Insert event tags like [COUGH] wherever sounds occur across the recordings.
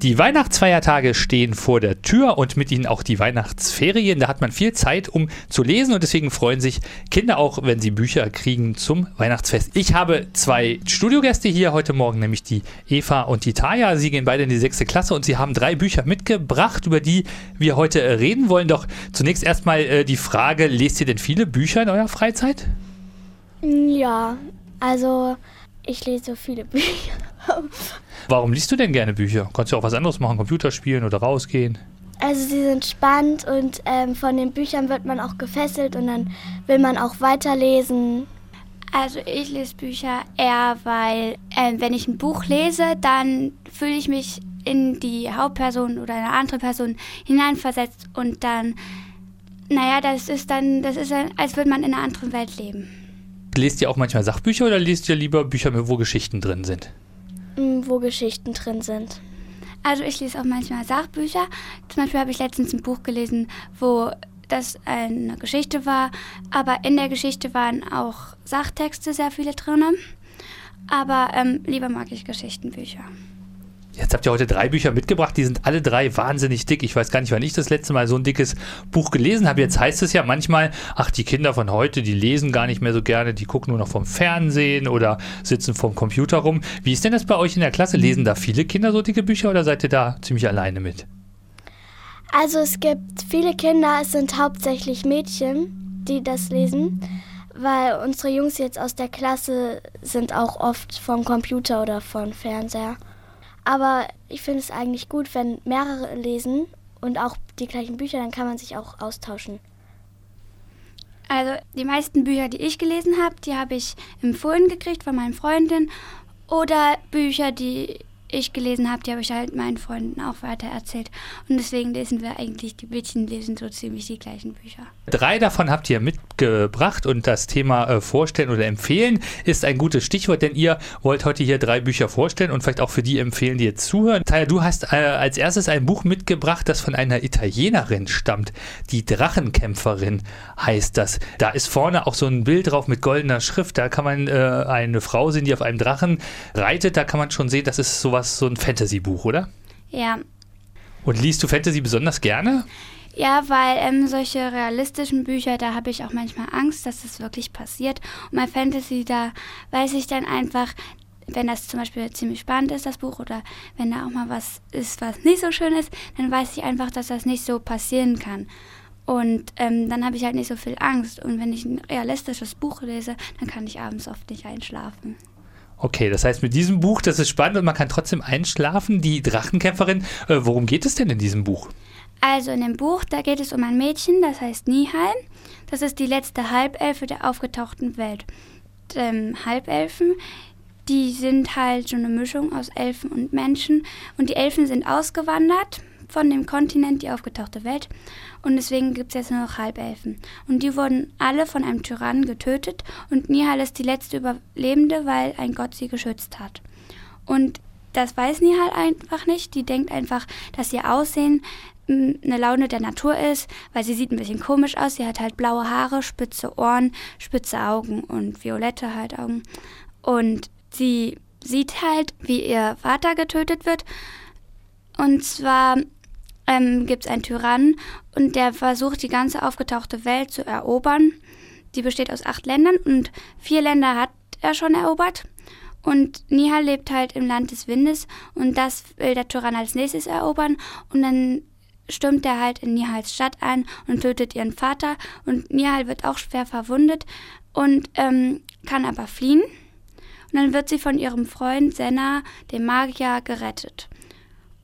Die Weihnachtsfeiertage stehen vor der Tür und mit ihnen auch die Weihnachtsferien. Da hat man viel Zeit, um zu lesen und deswegen freuen sich Kinder auch, wenn sie Bücher kriegen zum Weihnachtsfest. Ich habe zwei Studiogäste hier heute Morgen, nämlich die Eva und die Taya. Sie gehen beide in die sechste Klasse und sie haben drei Bücher mitgebracht, über die wir heute reden wollen. Doch zunächst erstmal äh, die Frage, lest ihr denn viele Bücher in eurer Freizeit? Ja, also ich lese viele [LAUGHS] Bücher. Warum liest du denn gerne Bücher? Kannst du auch was anderes machen, Computer spielen oder rausgehen? Also sie sind spannend und ähm, von den Büchern wird man auch gefesselt und dann will man auch weiterlesen. Also ich lese Bücher eher, weil äh, wenn ich ein Buch lese, dann fühle ich mich in die Hauptperson oder eine andere Person hineinversetzt und dann, naja, das ist dann, das ist, als würde man in einer anderen Welt leben. Lest ihr auch manchmal Sachbücher oder lest ihr lieber Bücher, wo Geschichten drin sind? Wo Geschichten drin sind. Also ich lese auch manchmal Sachbücher. Zum Beispiel habe ich letztens ein Buch gelesen, wo das eine Geschichte war, aber in der Geschichte waren auch Sachtexte sehr viele drin. Aber ähm, lieber mag ich Geschichtenbücher. Jetzt habt ihr heute drei Bücher mitgebracht, die sind alle drei wahnsinnig dick. Ich weiß gar nicht, wann ich das letzte Mal so ein dickes Buch gelesen habe. Jetzt heißt es ja manchmal, ach, die Kinder von heute, die lesen gar nicht mehr so gerne, die gucken nur noch vom Fernsehen oder sitzen vorm Computer rum. Wie ist denn das bei euch in der Klasse? Lesen da viele Kinder so dicke Bücher oder seid ihr da ziemlich alleine mit? Also es gibt viele Kinder, es sind hauptsächlich Mädchen, die das lesen, weil unsere Jungs jetzt aus der Klasse sind auch oft vom Computer oder vom Fernseher. Aber ich finde es eigentlich gut, wenn mehrere lesen und auch die gleichen Bücher, dann kann man sich auch austauschen. Also die meisten Bücher, die ich gelesen habe, die habe ich empfohlen gekriegt von meinen Freundinnen oder Bücher, die ich gelesen habe, die habe ich halt meinen Freunden auch weiter erzählt. Und deswegen lesen wir eigentlich, die Mädchen lesen so ziemlich die gleichen Bücher. Drei davon habt ihr mitgebracht und das Thema äh, vorstellen oder empfehlen ist ein gutes Stichwort, denn ihr wollt heute hier drei Bücher vorstellen und vielleicht auch für die empfehlen, die jetzt zuhören. Taya, du hast äh, als erstes ein Buch mitgebracht, das von einer Italienerin stammt. Die Drachenkämpferin heißt das. Da ist vorne auch so ein Bild drauf mit goldener Schrift. Da kann man äh, eine Frau sehen, die auf einem Drachen reitet. Da kann man schon sehen, das ist sowas sowas, so ein Fantasy-Buch, oder? Ja. Und liest du Fantasy besonders gerne? Ja, weil ähm, solche realistischen Bücher, da habe ich auch manchmal Angst, dass das wirklich passiert. Und bei Fantasy, da weiß ich dann einfach, wenn das zum Beispiel ziemlich spannend ist, das Buch, oder wenn da auch mal was ist, was nicht so schön ist, dann weiß ich einfach, dass das nicht so passieren kann. Und ähm, dann habe ich halt nicht so viel Angst. Und wenn ich ein realistisches Buch lese, dann kann ich abends oft nicht einschlafen. Okay, das heißt, mit diesem Buch, das ist spannend und man kann trotzdem einschlafen. Die Drachenkämpferin, äh, worum geht es denn in diesem Buch? Also in dem Buch, da geht es um ein Mädchen, das heißt Nihal. Das ist die letzte Halbelfe der aufgetauchten Welt. Ähm, Halbelfen, die sind halt so eine Mischung aus Elfen und Menschen. Und die Elfen sind ausgewandert von dem Kontinent, die aufgetauchte Welt. Und deswegen gibt es jetzt nur noch Halbelfen. Und die wurden alle von einem Tyrannen getötet. Und Nihal ist die letzte Überlebende, weil ein Gott sie geschützt hat. Und das weiß Nihal einfach nicht. Die denkt einfach, dass ihr Aussehen hm, eine Laune der Natur ist, weil sie sieht ein bisschen komisch aus. Sie hat halt blaue Haare, spitze Ohren, spitze Augen und violette halt Augen. Und sie sieht halt, wie ihr Vater getötet wird. Und zwar ähm, gibt es einen Tyrannen und der versucht, die ganze aufgetauchte Welt zu erobern. Die besteht aus acht Ländern und vier Länder hat er schon erobert. Und Nihal lebt halt im Land des Windes und das will der Tyrann als nächstes erobern. Und dann stürmt er halt in Nihals Stadt ein und tötet ihren Vater. Und Nihal wird auch schwer verwundet und ähm, kann aber fliehen. Und dann wird sie von ihrem Freund Senna, dem Magier, gerettet.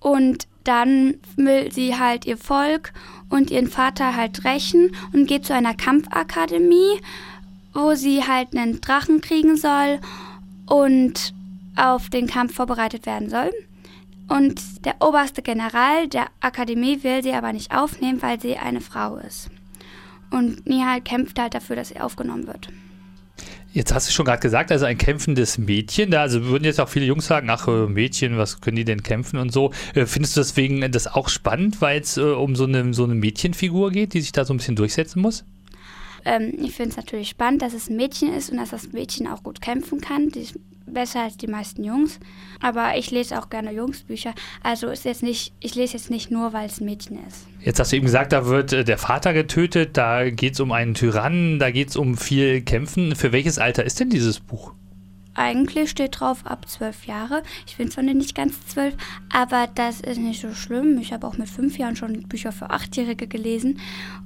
Und dann will sie halt ihr Volk und ihren Vater halt rächen und geht zu einer Kampfakademie, wo sie halt einen Drachen kriegen soll und auf den Kampf vorbereitet werden soll. Und der oberste General der Akademie will sie aber nicht aufnehmen, weil sie eine Frau ist. Und Nihal kämpft halt dafür, dass sie aufgenommen wird. Jetzt hast du schon gerade gesagt, also ein kämpfendes Mädchen. Da also würden jetzt auch viele Jungs sagen, ach äh, Mädchen, was können die denn kämpfen und so. Äh, findest du deswegen das auch spannend, weil es äh, um so eine, so eine Mädchenfigur geht, die sich da so ein bisschen durchsetzen muss? Ähm, ich finde es natürlich spannend, dass es ein Mädchen ist und dass das Mädchen auch gut kämpfen kann. Die ist besser als die meisten Jungs. Aber ich lese auch gerne Jungsbücher. Also ist jetzt nicht, ich lese jetzt nicht nur, weil es ein Mädchen ist. Jetzt hast du eben gesagt, da wird äh, der Vater getötet, da geht es um einen Tyrannen, da geht es um viel Kämpfen. Für welches Alter ist denn dieses Buch? Eigentlich steht drauf ab zwölf Jahre. Ich bin zwar nicht ganz zwölf, aber das ist nicht so schlimm. Ich habe auch mit fünf Jahren schon Bücher für Achtjährige gelesen.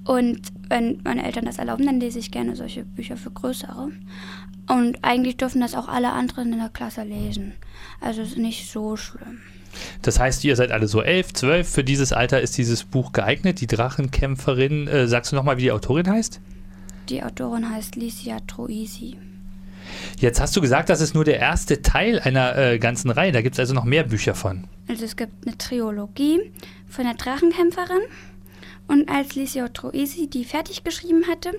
Und wenn meine Eltern das erlauben, dann lese ich gerne solche Bücher für Größere. Und eigentlich dürfen das auch alle anderen in der Klasse lesen. Also ist nicht so schlimm. Das heißt, ihr seid alle so elf, zwölf. Für dieses Alter ist dieses Buch geeignet. Die Drachenkämpferin. Äh, sagst du nochmal, wie die Autorin heißt? Die Autorin heißt Licia Troisi. Jetzt hast du gesagt, das ist nur der erste Teil einer äh, ganzen Reihe. Da gibt es also noch mehr Bücher von. Also es gibt eine Trilogie von der Drachenkämpferin. Und als Licio Troisi die fertig geschrieben hatte,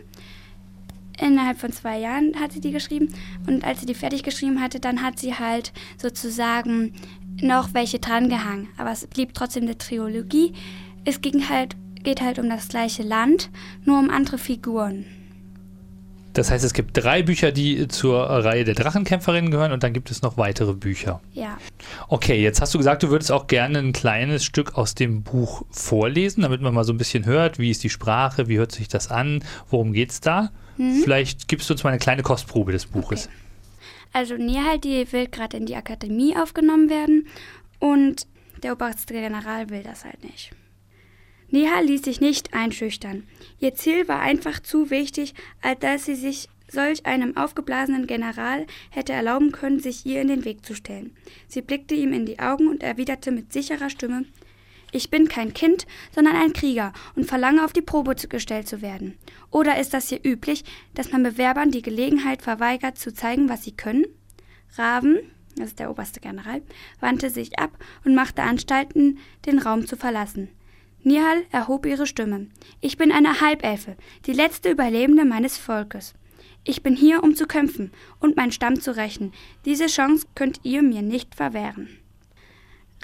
innerhalb von zwei Jahren hat sie die geschrieben. Und als sie die fertig geschrieben hatte, dann hat sie halt sozusagen noch welche drangehangen. Aber es blieb trotzdem eine Trilogie. Es ging halt, geht halt um das gleiche Land, nur um andere Figuren. Das heißt, es gibt drei Bücher, die zur Reihe der Drachenkämpferinnen gehören und dann gibt es noch weitere Bücher. Ja. Okay, jetzt hast du gesagt, du würdest auch gerne ein kleines Stück aus dem Buch vorlesen, damit man mal so ein bisschen hört, wie ist die Sprache, wie hört sich das an, worum geht es da? Mhm. Vielleicht gibst du uns mal eine kleine Kostprobe des Buches. Okay. Also Nihal, die will gerade in die Akademie aufgenommen werden und der oberste General will das halt nicht. Neha ließ sich nicht einschüchtern. Ihr Ziel war einfach zu wichtig, als dass sie sich solch einem aufgeblasenen General hätte erlauben können, sich ihr in den Weg zu stellen. Sie blickte ihm in die Augen und erwiderte mit sicherer Stimme Ich bin kein Kind, sondern ein Krieger und verlange auf die Probe gestellt zu werden. Oder ist das hier üblich, dass man Bewerbern die Gelegenheit verweigert, zu zeigen, was sie können? Raven, das ist der oberste General, wandte sich ab und machte Anstalten, den Raum zu verlassen. Nihal erhob ihre Stimme. Ich bin eine Halbelfe, die letzte Überlebende meines Volkes. Ich bin hier, um zu kämpfen und meinen Stamm zu rächen. Diese Chance könnt ihr mir nicht verwehren.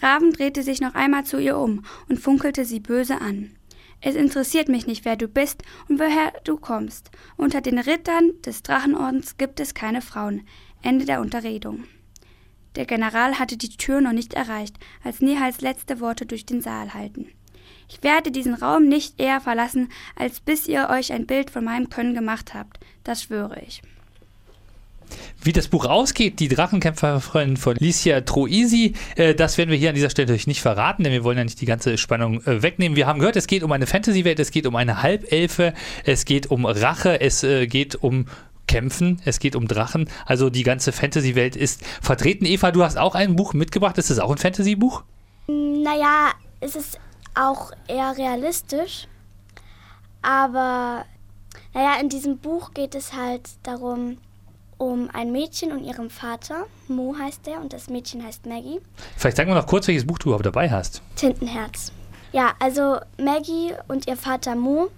Raven drehte sich noch einmal zu ihr um und funkelte sie böse an. Es interessiert mich nicht, wer du bist und woher du kommst. Unter den Rittern des Drachenordens gibt es keine Frauen. Ende der Unterredung. Der General hatte die Tür noch nicht erreicht, als Nihals letzte Worte durch den Saal halten. Ich werde diesen Raum nicht eher verlassen, als bis ihr euch ein Bild von meinem Können gemacht habt. Das schwöre ich. Wie das Buch ausgeht, die Drachenkämpferin von Licia Troisi, äh, das werden wir hier an dieser Stelle natürlich nicht verraten, denn wir wollen ja nicht die ganze Spannung äh, wegnehmen. Wir haben gehört, es geht um eine Fantasy-Welt, es geht um eine Halbelfe, es geht um Rache, es äh, geht um Kämpfen, es geht um Drachen. Also die ganze Fantasy-Welt ist vertreten. Eva, du hast auch ein Buch mitgebracht. Ist das auch ein Fantasy-Buch? Naja, es ist auch eher realistisch. Aber naja, in diesem Buch geht es halt darum, um ein Mädchen und ihrem Vater. Mo heißt der und das Mädchen heißt Maggie. Vielleicht sag mal noch kurz, welches Buch du überhaupt dabei hast. Tintenherz. Ja, also Maggie und ihr Vater Mo.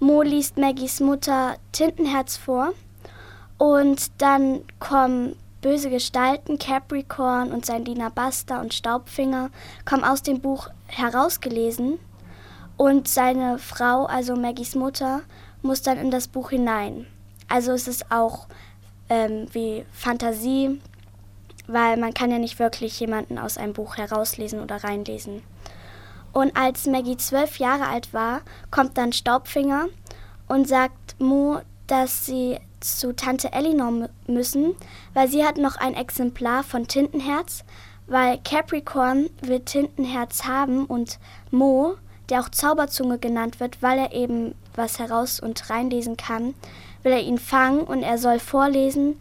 Mo liest Maggies Mutter Tintenherz vor. Und dann kommen Böse Gestalten, Capricorn und sein Diener Buster und Staubfinger kommen aus dem Buch herausgelesen und seine Frau, also Maggies Mutter, muss dann in das Buch hinein. Also es ist auch ähm, wie Fantasie, weil man kann ja nicht wirklich jemanden aus einem Buch herauslesen oder reinlesen. Und als Maggie zwölf Jahre alt war, kommt dann Staubfinger und sagt Mo, dass sie zu Tante Elinor müssen, weil sie hat noch ein Exemplar von Tintenherz, weil Capricorn will Tintenherz haben und Mo, der auch Zauberzunge genannt wird, weil er eben was heraus und reinlesen kann, will er ihn fangen und er soll vorlesen,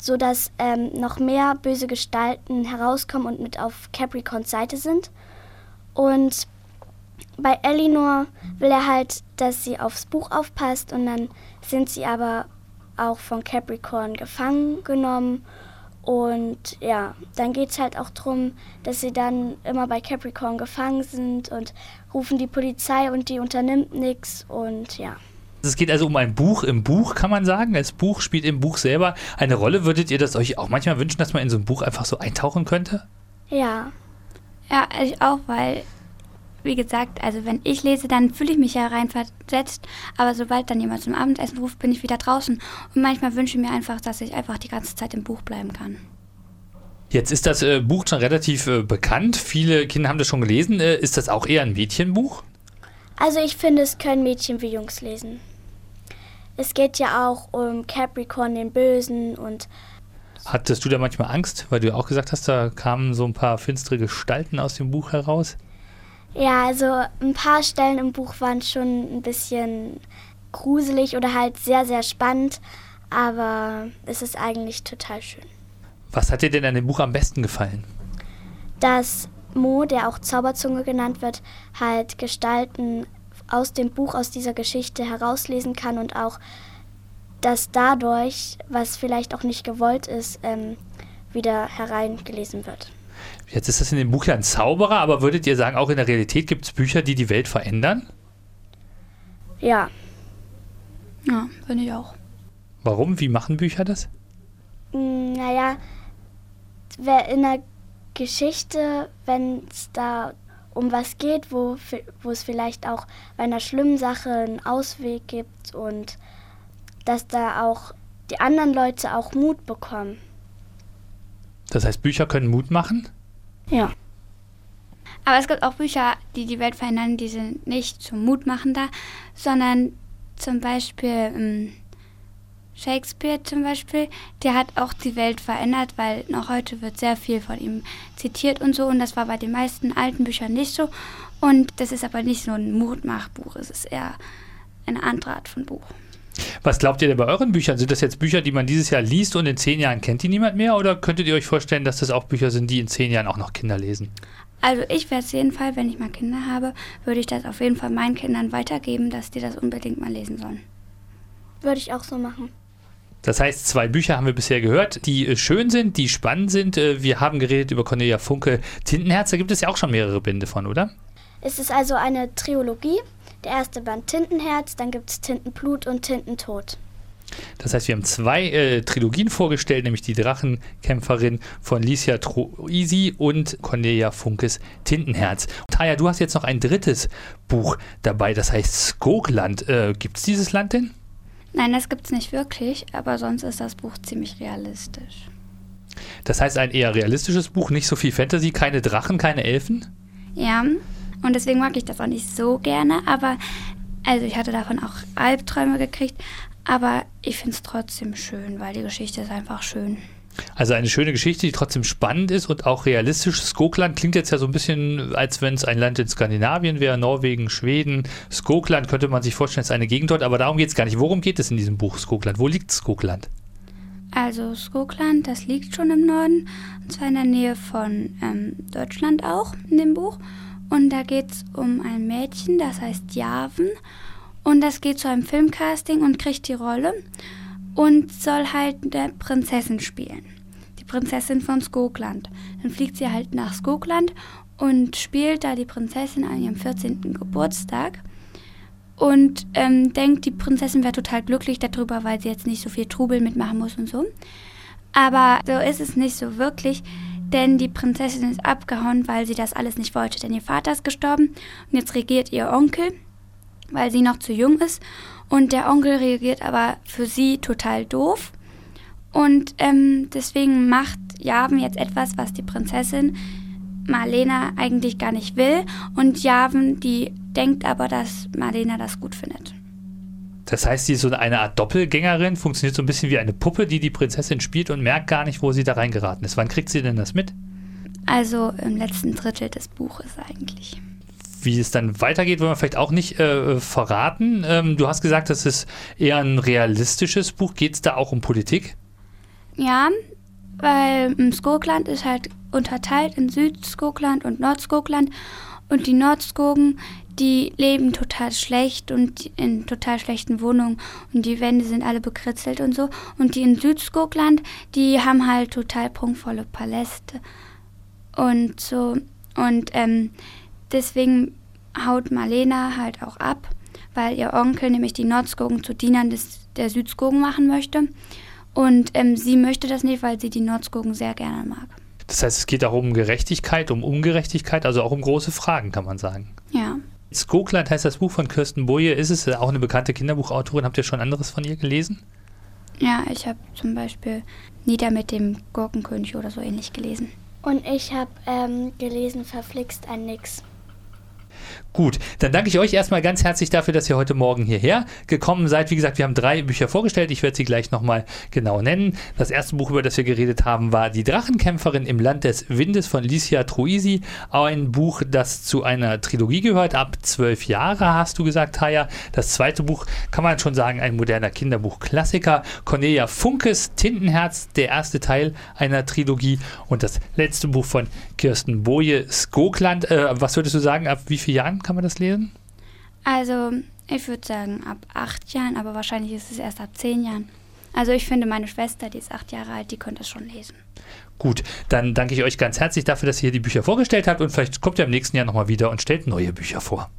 sodass ähm, noch mehr böse Gestalten herauskommen und mit auf Capricorns Seite sind. Und bei Elinor will er halt, dass sie aufs Buch aufpasst und dann sind sie aber auch von Capricorn gefangen genommen. Und ja, dann geht es halt auch darum, dass sie dann immer bei Capricorn gefangen sind und rufen die Polizei und die unternimmt nichts und ja. Es geht also um ein Buch im Buch, kann man sagen. Das Buch spielt im Buch selber eine Rolle. Würdet ihr das euch auch manchmal wünschen, dass man in so ein Buch einfach so eintauchen könnte? Ja. Ja, ich auch, weil wie gesagt, also wenn ich lese, dann fühle ich mich ja reinversetzt, aber sobald dann jemand zum Abendessen ruft, bin ich wieder draußen. Und manchmal wünsche ich mir einfach, dass ich einfach die ganze Zeit im Buch bleiben kann. Jetzt ist das äh, Buch schon relativ äh, bekannt. Viele Kinder haben das schon gelesen. Äh, ist das auch eher ein Mädchenbuch? Also ich finde, es können Mädchen wie Jungs lesen. Es geht ja auch um Capricorn den Bösen und Hattest du da manchmal Angst, weil du ja auch gesagt hast, da kamen so ein paar finstere Gestalten aus dem Buch heraus? Ja, also ein paar Stellen im Buch waren schon ein bisschen gruselig oder halt sehr, sehr spannend, aber es ist eigentlich total schön. Was hat dir denn an dem Buch am besten gefallen? Dass Mo, der auch Zauberzunge genannt wird, halt Gestalten aus dem Buch, aus dieser Geschichte herauslesen kann und auch dass dadurch, was vielleicht auch nicht gewollt ist, ähm, wieder hereingelesen wird. Jetzt ist das in dem Buch ja ein Zauberer, aber würdet ihr sagen, auch in der Realität gibt es Bücher, die die Welt verändern? Ja. Ja, finde ich auch. Warum? Wie machen Bücher das? Mm, naja, wer in der Geschichte, wenn es da um was geht, wo, wo es vielleicht auch bei einer schlimmen Sache einen Ausweg gibt und dass da auch die anderen Leute auch Mut bekommen. Das heißt, Bücher können Mut machen? Ja. Aber es gibt auch Bücher, die die Welt verändern, die sind nicht zum Mutmachender, sondern zum Beispiel ähm, Shakespeare zum Beispiel, der hat auch die Welt verändert, weil noch heute wird sehr viel von ihm zitiert und so und das war bei den meisten alten Büchern nicht so. Und das ist aber nicht so ein Mutmachbuch, es ist eher eine andere Art von Buch. Was glaubt ihr denn bei euren Büchern? Sind das jetzt Bücher, die man dieses Jahr liest und in zehn Jahren kennt die niemand mehr? Oder könntet ihr euch vorstellen, dass das auch Bücher sind, die in zehn Jahren auch noch Kinder lesen? Also ich werde es jeden Fall, wenn ich mal Kinder habe, würde ich das auf jeden Fall meinen Kindern weitergeben, dass die das unbedingt mal lesen sollen. Würde ich auch so machen. Das heißt, zwei Bücher haben wir bisher gehört, die äh, schön sind, die spannend sind. Äh, wir haben geredet über Cornelia Funke Tintenherz. Da gibt es ja auch schon mehrere Bände von, oder? Es ist also eine Trilogie. Der erste Band Tintenherz, dann gibt es Tintenblut und Tintentod. Das heißt, wir haben zwei äh, Trilogien vorgestellt, nämlich die Drachenkämpferin von Licia Troisi und Cornelia Funkes Tintenherz. Taya, du hast jetzt noch ein drittes Buch dabei, das heißt Skogland. Äh, gibt es dieses Land denn? Nein, das gibt es nicht wirklich, aber sonst ist das Buch ziemlich realistisch. Das heißt, ein eher realistisches Buch, nicht so viel Fantasy, keine Drachen, keine Elfen? Ja, und deswegen mag ich das auch nicht so gerne, aber also ich hatte davon auch Albträume gekriegt, aber ich finde es trotzdem schön, weil die Geschichte ist einfach schön. Also eine schöne Geschichte, die trotzdem spannend ist und auch realistisch. Skogland klingt jetzt ja so ein bisschen, als wenn es ein Land in Skandinavien wäre, Norwegen, Schweden. Skogland könnte man sich vorstellen, ist eine Gegend dort, aber darum geht es gar nicht. Worum geht es in diesem Buch Skogland? Wo liegt Skogland? Also Skogland, das liegt schon im Norden, und zwar in der Nähe von ähm, Deutschland auch in dem Buch. Und da geht es um ein Mädchen, das heißt Javen. Und das geht zu einem Filmcasting und kriegt die Rolle und soll halt der Prinzessin spielen. Die Prinzessin von Skogland. Dann fliegt sie halt nach Skogland und spielt da die Prinzessin an ihrem 14. Geburtstag. Und ähm, denkt, die Prinzessin wäre total glücklich darüber, weil sie jetzt nicht so viel Trubel mitmachen muss und so. Aber so ist es nicht so wirklich denn die Prinzessin ist abgehauen, weil sie das alles nicht wollte, denn ihr Vater ist gestorben. Und jetzt regiert ihr Onkel, weil sie noch zu jung ist. Und der Onkel reagiert aber für sie total doof. Und ähm, deswegen macht Javen jetzt etwas, was die Prinzessin Marlena eigentlich gar nicht will. Und Javen, die denkt aber, dass Marlena das gut findet. Das heißt, sie ist so eine Art Doppelgängerin, funktioniert so ein bisschen wie eine Puppe, die die Prinzessin spielt und merkt gar nicht, wo sie da reingeraten ist. Wann kriegt sie denn das mit? Also im letzten Drittel des Buches eigentlich. Wie es dann weitergeht, wollen wir vielleicht auch nicht äh, verraten. Ähm, du hast gesagt, das ist eher ein realistisches Buch. Geht es da auch um Politik? Ja, weil ähm, Skogland ist halt unterteilt in Südskogland und Nordskogland. Und die Nordskogen, die leben total schlecht und in total schlechten Wohnungen und die Wände sind alle bekritzelt und so. Und die in Südskogland, die haben halt total prunkvolle Paläste und so. Und ähm, deswegen haut Marlena halt auch ab, weil ihr Onkel nämlich die Nordskogen zu Dienern des, der Südskogen machen möchte. Und ähm, sie möchte das nicht, weil sie die Nordskogen sehr gerne mag. Das heißt, es geht auch um Gerechtigkeit, um Ungerechtigkeit, also auch um große Fragen, kann man sagen. Ja. Skokland heißt das Buch von Kirsten Boje. Ist es auch eine bekannte Kinderbuchautorin? Habt ihr schon anderes von ihr gelesen? Ja, ich habe zum Beispiel Nieder mit dem Gurkenkönig oder so ähnlich gelesen. Und ich habe ähm, gelesen Verflixt ein Nix. Gut, dann danke ich euch erstmal ganz herzlich dafür, dass ihr heute Morgen hierher gekommen seid. Wie gesagt, wir haben drei Bücher vorgestellt. Ich werde sie gleich nochmal genau nennen. Das erste Buch, über das wir geredet haben, war Die Drachenkämpferin im Land des Windes von Licia Truisi. Ein Buch, das zu einer Trilogie gehört. Ab zwölf Jahre hast du gesagt, Taya. Das zweite Buch kann man schon sagen, ein moderner Kinderbuchklassiker. Cornelia Funkes Tintenherz, der erste Teil einer Trilogie. Und das letzte Buch von Kirsten Boje, Skokland. Äh, was würdest du sagen, ab wie vielen Jahren kann man das lesen? Also, ich würde sagen ab acht Jahren, aber wahrscheinlich ist es erst ab zehn Jahren. Also ich finde, meine Schwester, die ist acht Jahre alt, die könnte es schon lesen. Gut, dann danke ich euch ganz herzlich dafür, dass ihr hier die Bücher vorgestellt habt und vielleicht kommt ihr im nächsten Jahr nochmal wieder und stellt neue Bücher vor.